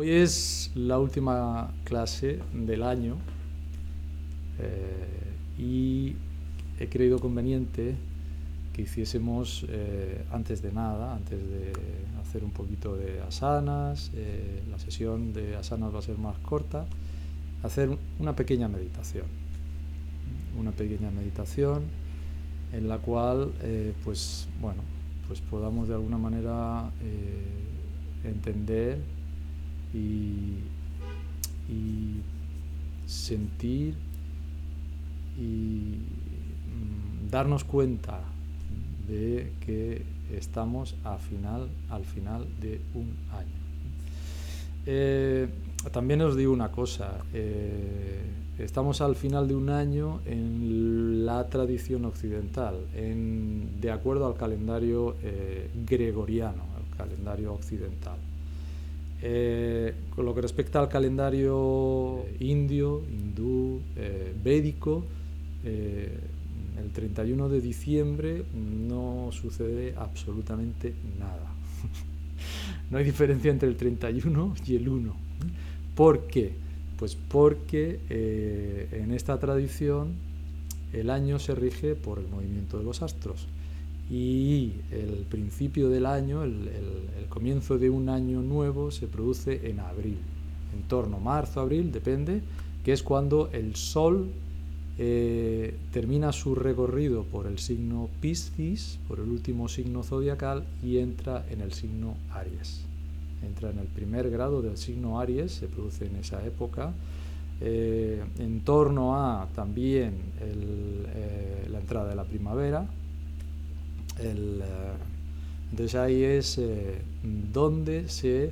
Hoy es la última clase del año eh, y he creído conveniente que hiciésemos eh, antes de nada, antes de hacer un poquito de asanas, eh, la sesión de asanas va a ser más corta, hacer una pequeña meditación, una pequeña meditación en la cual, pues bueno, pues podamos de alguna manera entender y, sentir y mm, darnos cuenta de que estamos al final, al final de un año. Eh, también os digo una cosa, eh, estamos al final de un año en la tradición occidental, de acuerdo al calendario eh, gregoriano, al calendario occidental. Eh, con lo que respecta al calendario indio, hindú, eh, védico, eh, el 31 de diciembre no sucede absolutamente nada. no hay diferencia entre el 31 y el 1. ¿Por qué? Pues porque en esta tradición el año se rige por el movimiento de los astros y el principio del año, el, comienzo de un año nuevo se produce en abril, en torno a marzo, abril, depende, que es cuando el Sol eh, termina su recorrido por el signo Piscis, por el último signo zodiacal, y entra en el signo Aries. Entra en el primer grado del signo Aries, se produce en esa época. Eh, en torno a también eh, la entrada de la primavera, eh, entonces ahí es eh, donde se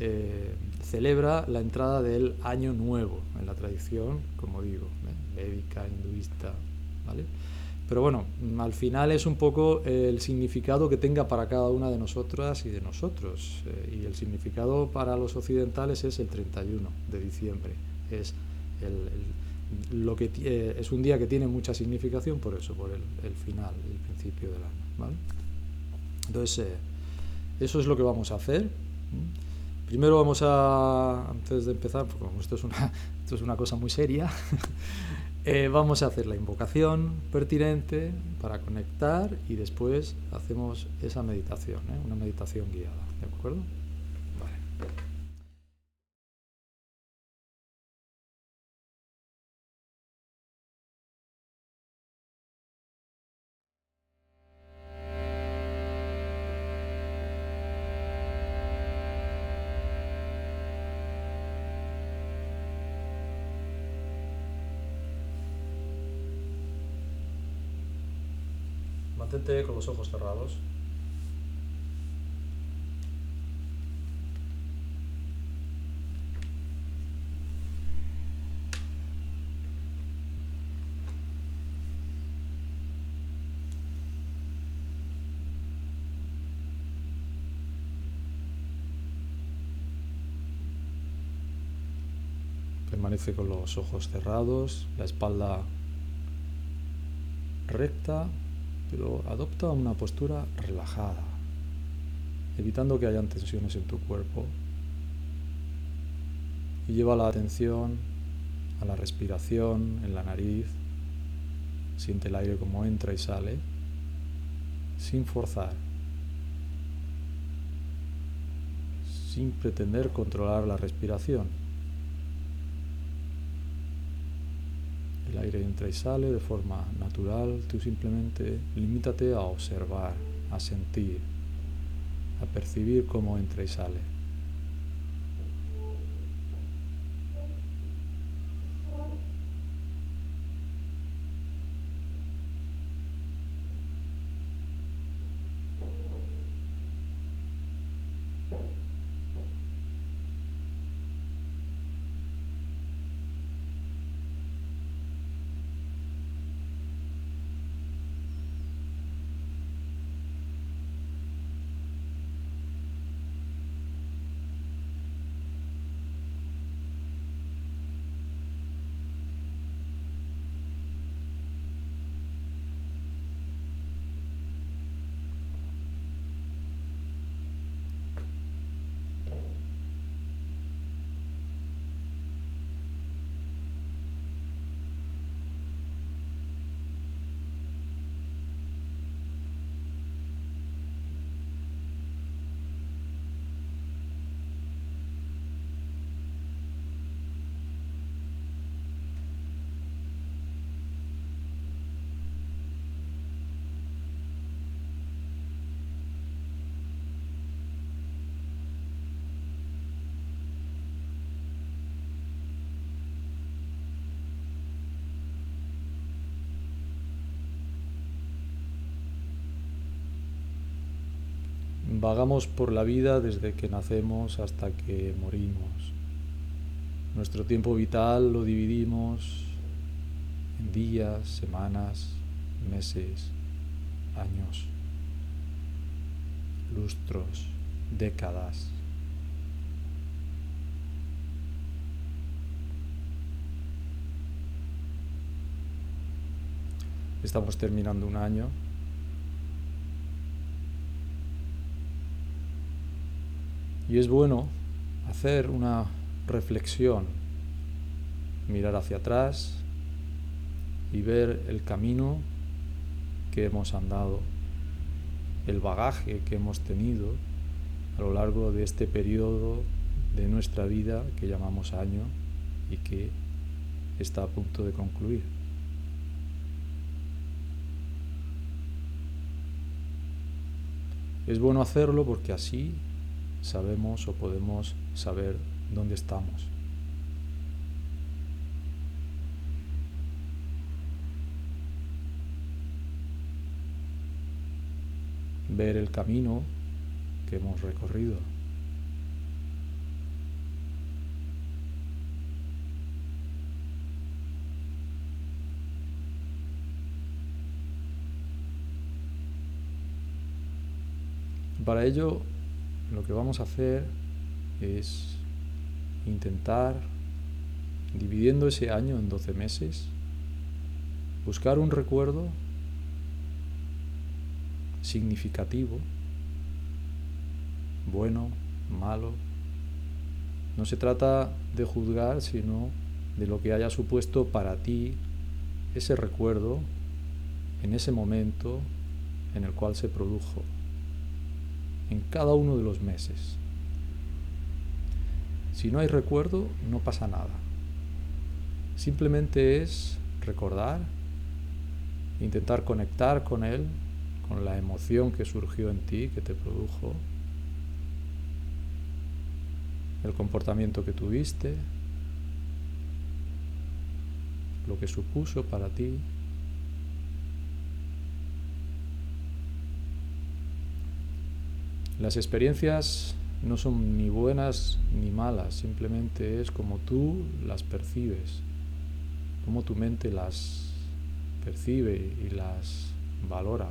eh, celebra la entrada del año nuevo en la tradición, como digo, médica, hinduista, ¿vale? Pero bueno, al final es un poco el significado que tenga para cada una de nosotras y de nosotros. y el significado para los occidentales es el 31 de diciembre. Es, lo que, es un día que tiene mucha significación por eso, por el final, el principio del año. Entonces, eh, eso es lo que vamos a hacer. Primero vamos a, antes de empezar, porque como esto es una, esto es una cosa muy seria, eh, vamos a hacer la invocación pertinente para conectar y después hacemos esa meditación, ¿eh? una meditación guiada. ¿De acuerdo? Vale. Mantente con los ojos cerrados. Permanece con los ojos cerrados, la espalda recta, pero adopta una postura relajada, evitando que hayan tensiones en tu cuerpo. Y lleva la atención a la respiración en la nariz. Siente el aire como entra y sale, sin forzar, sin pretender controlar la respiración. El aire entra y sale de forma natural, tú simplemente limítate a observar, a sentir, a percibir cómo entra y sale. Vagamos por la vida desde que nacemos hasta que morimos. Nuestro tiempo vital lo dividimos en días, semanas, meses, años, lustros, décadas. Estamos terminando un año. Y es bueno hacer una reflexión, mirar hacia atrás y ver el camino que hemos andado, el bagaje que hemos tenido a lo largo de este periodo de nuestra vida que llamamos año y que está a punto de concluir. Es bueno hacerlo porque así sabemos o podemos saber dónde estamos. Ver el camino que hemos recorrido. Para ello, lo que vamos a hacer es intentar, dividiendo ese año en 12 meses, buscar un recuerdo significativo, bueno, malo. No se trata de juzgar, sino de lo que haya supuesto para ti ese recuerdo en ese momento en el cual se produjo en cada uno de los meses. Si no hay recuerdo, no pasa nada. Simplemente es recordar, intentar conectar con él, con la emoción que surgió en ti, que te produjo, el comportamiento que tuviste, lo que supuso para ti. Las experiencias no son ni buenas ni malas, simplemente es como tú las percibes, como tu mente las percibe y las valora.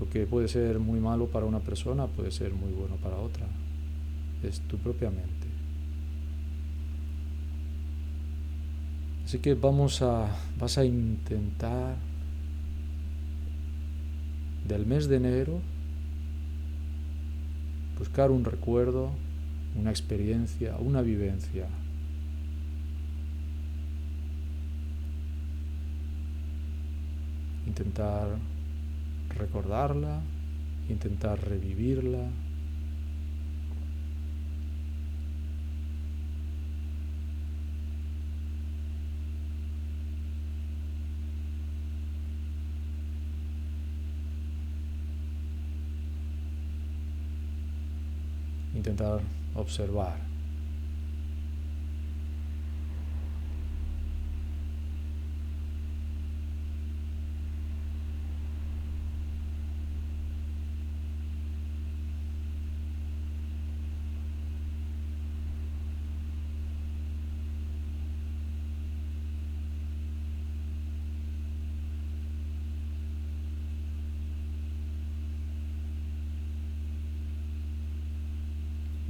Lo que puede ser muy malo para una persona puede ser muy bueno para otra. Es tu propia mente. Así que vamos a, vas a intentar del mes de enero, buscar un recuerdo, una experiencia, una vivencia. Intentar recordarla, intentar revivirla. Intentar observar.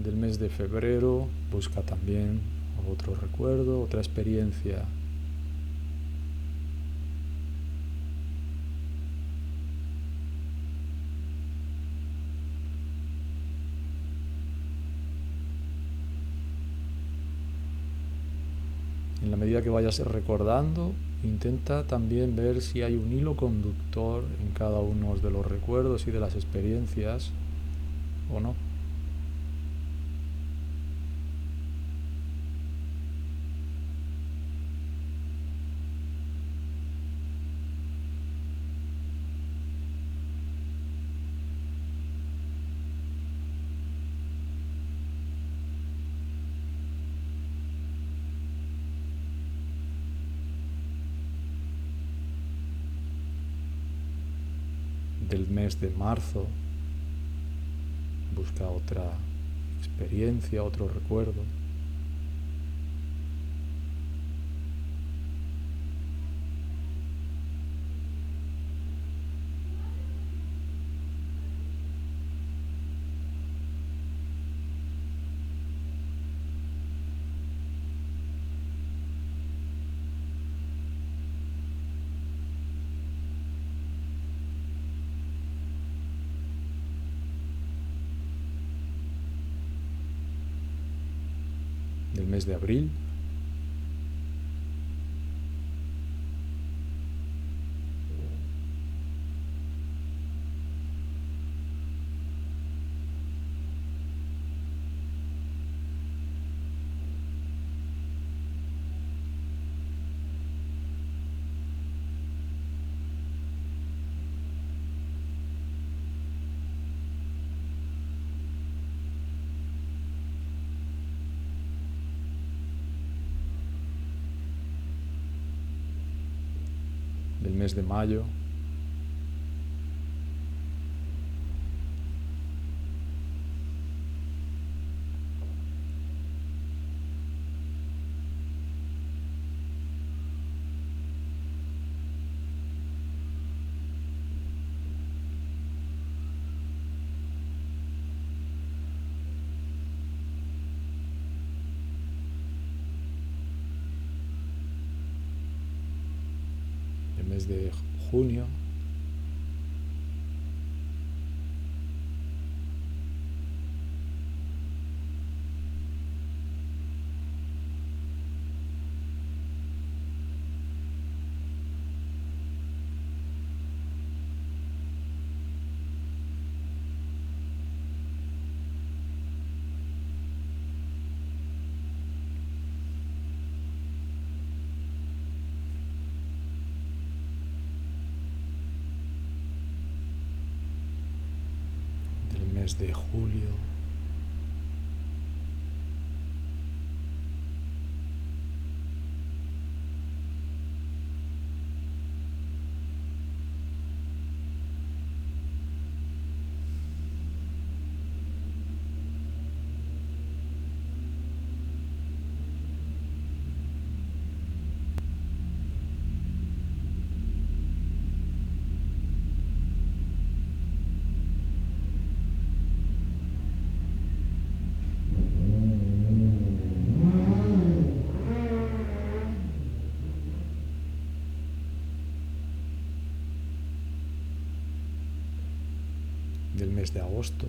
del mes de febrero, busca también otro recuerdo, otra experiencia. En la medida que vayas recordando, intenta también ver si hay un hilo conductor en cada uno de los recuerdos y de las experiencias o no. Del mes de marzo. Busca otra experiencia, otro recuerdo. del mes de abril. del mes de mayo. De junio. del mes de julio. Agosto.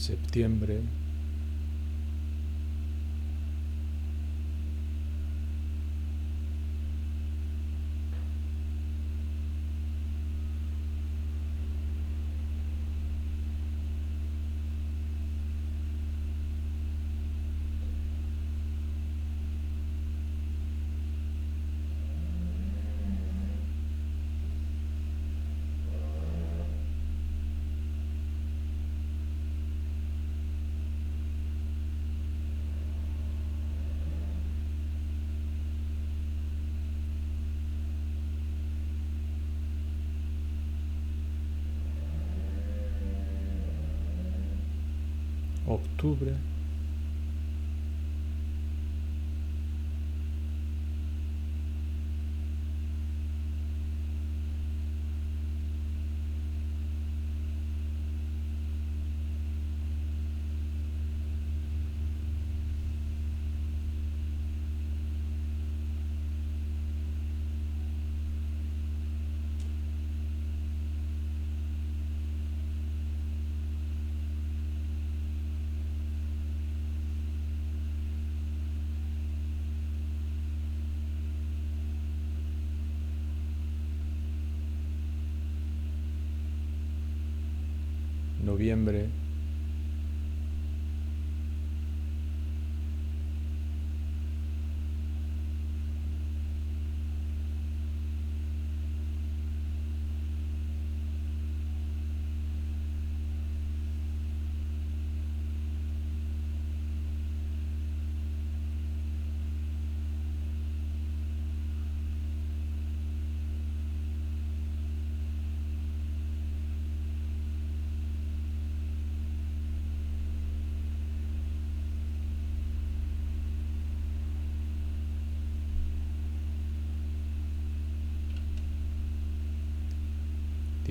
Septiembre, cubra. Noviembre,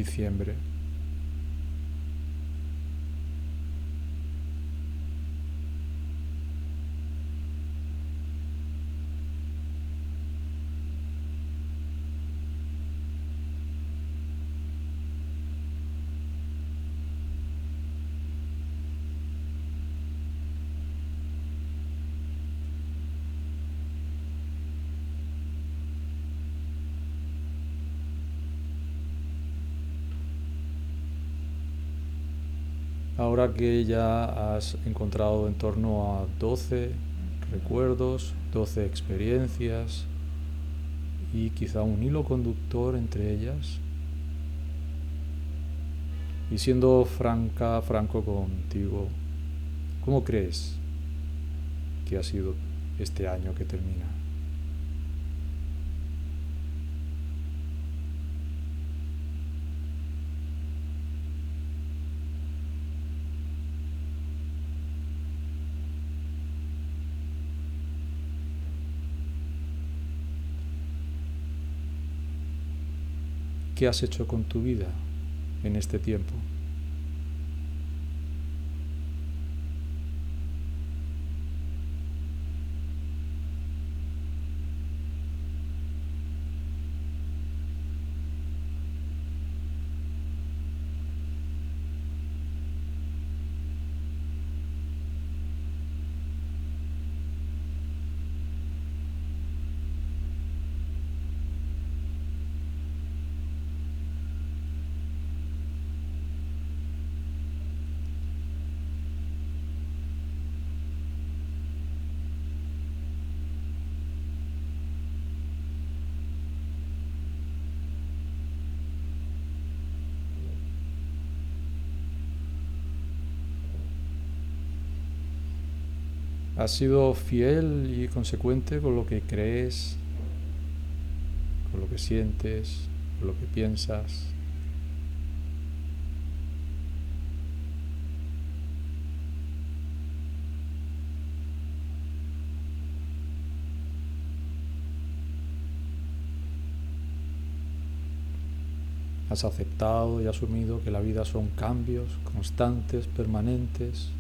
diciembre. Ahora que ya has encontrado en torno a 12 recuerdos, 12 experiencias y quizá un hilo conductor entre ellas, y siendo franca, franco contigo, ¿cómo crees que ha sido este año que termina? ¿Qué has hecho con tu vida en este tiempo? ¿Has sido fiel y consecuente con lo que crees, con lo que sientes, con lo que piensas? Has aceptado y asumido que la vida son cambios constantes, permanentes,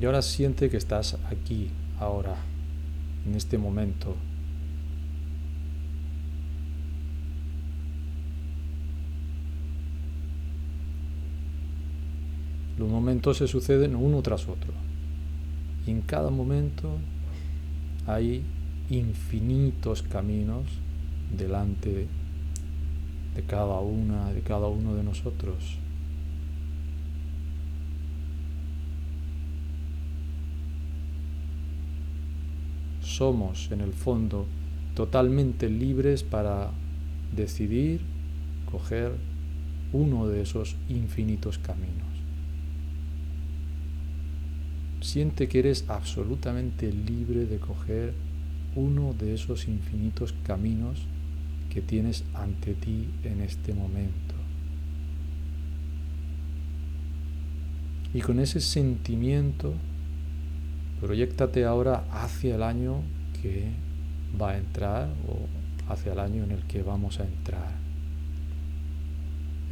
Y ahora siente que estás aquí, ahora, en este momento. Los momentos se suceden uno tras otro. Y en cada momento hay infinitos caminos delante de cada una, de cada uno de nosotros. Somos en el fondo totalmente libres para decidir coger uno de esos infinitos caminos. siente que eres absolutamente libre de coger uno de esos infinitos caminos que tienes ante ti en este momento. Y con ese sentimiento, proyectate ahora hacia el año que va a entrar o hacia el año en el que vamos a entrar.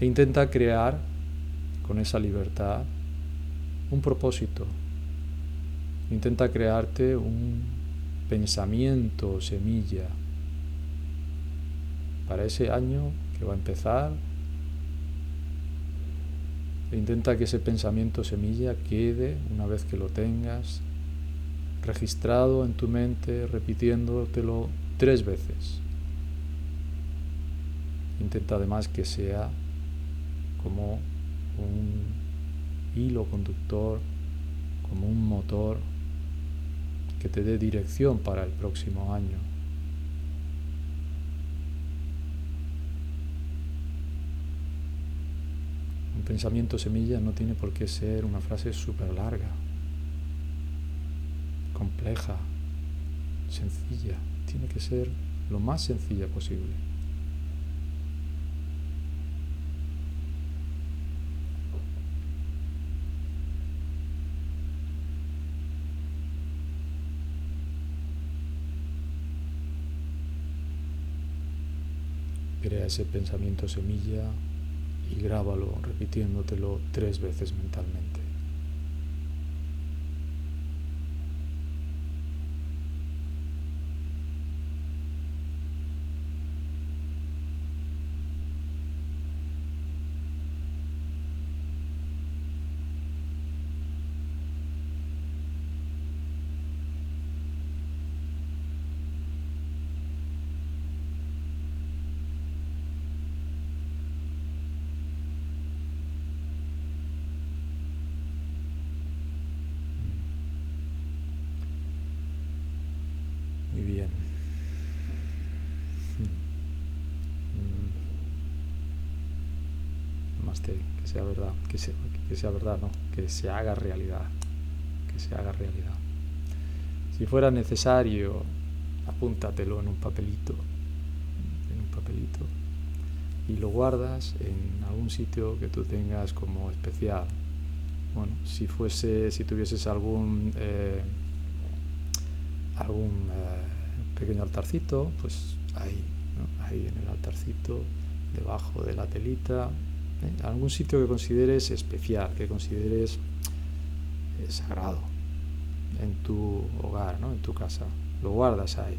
E intenta crear con esa libertad un propósito. Intenta crearte un pensamiento semilla para ese año que va a empezar. E intenta que ese pensamiento semilla quede, una vez que lo tengas, registrado en tu mente, repitiéndotelo tres veces. Intenta además que sea como un hilo conductor, como un motor que te dé dirección para el próximo año. Un pensamiento semilla no tiene por qué ser una frase súper larga, compleja, sencilla. Tiene que ser lo más sencilla posible. Crea ese pensamiento semilla y grábalo repitiéndotelo tres veces mentalmente. Que sea verdad, que sea, verdad, no, que se haga realidad, que se haga realidad. Si fuera necesario, apúntatelo en un papelito, en un papelito, y lo guardas en algún sitio que tú tengas como especial. Bueno, si fuese, si tuvieses algún eh, algún eh, pequeño altarcito, pues ahí, ahí en el altarcito, debajo de la telita, algún sitio que consideres especial, que consideres eh, sagrado en tu hogar, ¿no? en tu casa. Lo guardas ahí.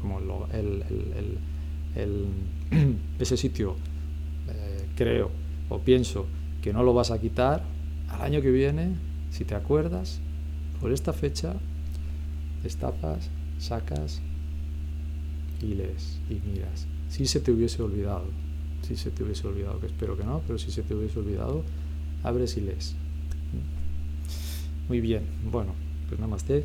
Como ese sitio, eh, creo o pienso que no lo vas a quitar, al año que viene, si te acuerdas, por esta fecha, destapas, sacas y lees y miras. Si se te hubiese olvidado, si se te hubiese olvidado, que espero que no, pero si se te hubiese olvidado, abres y lees. Muy bien, bueno, pues nada más te.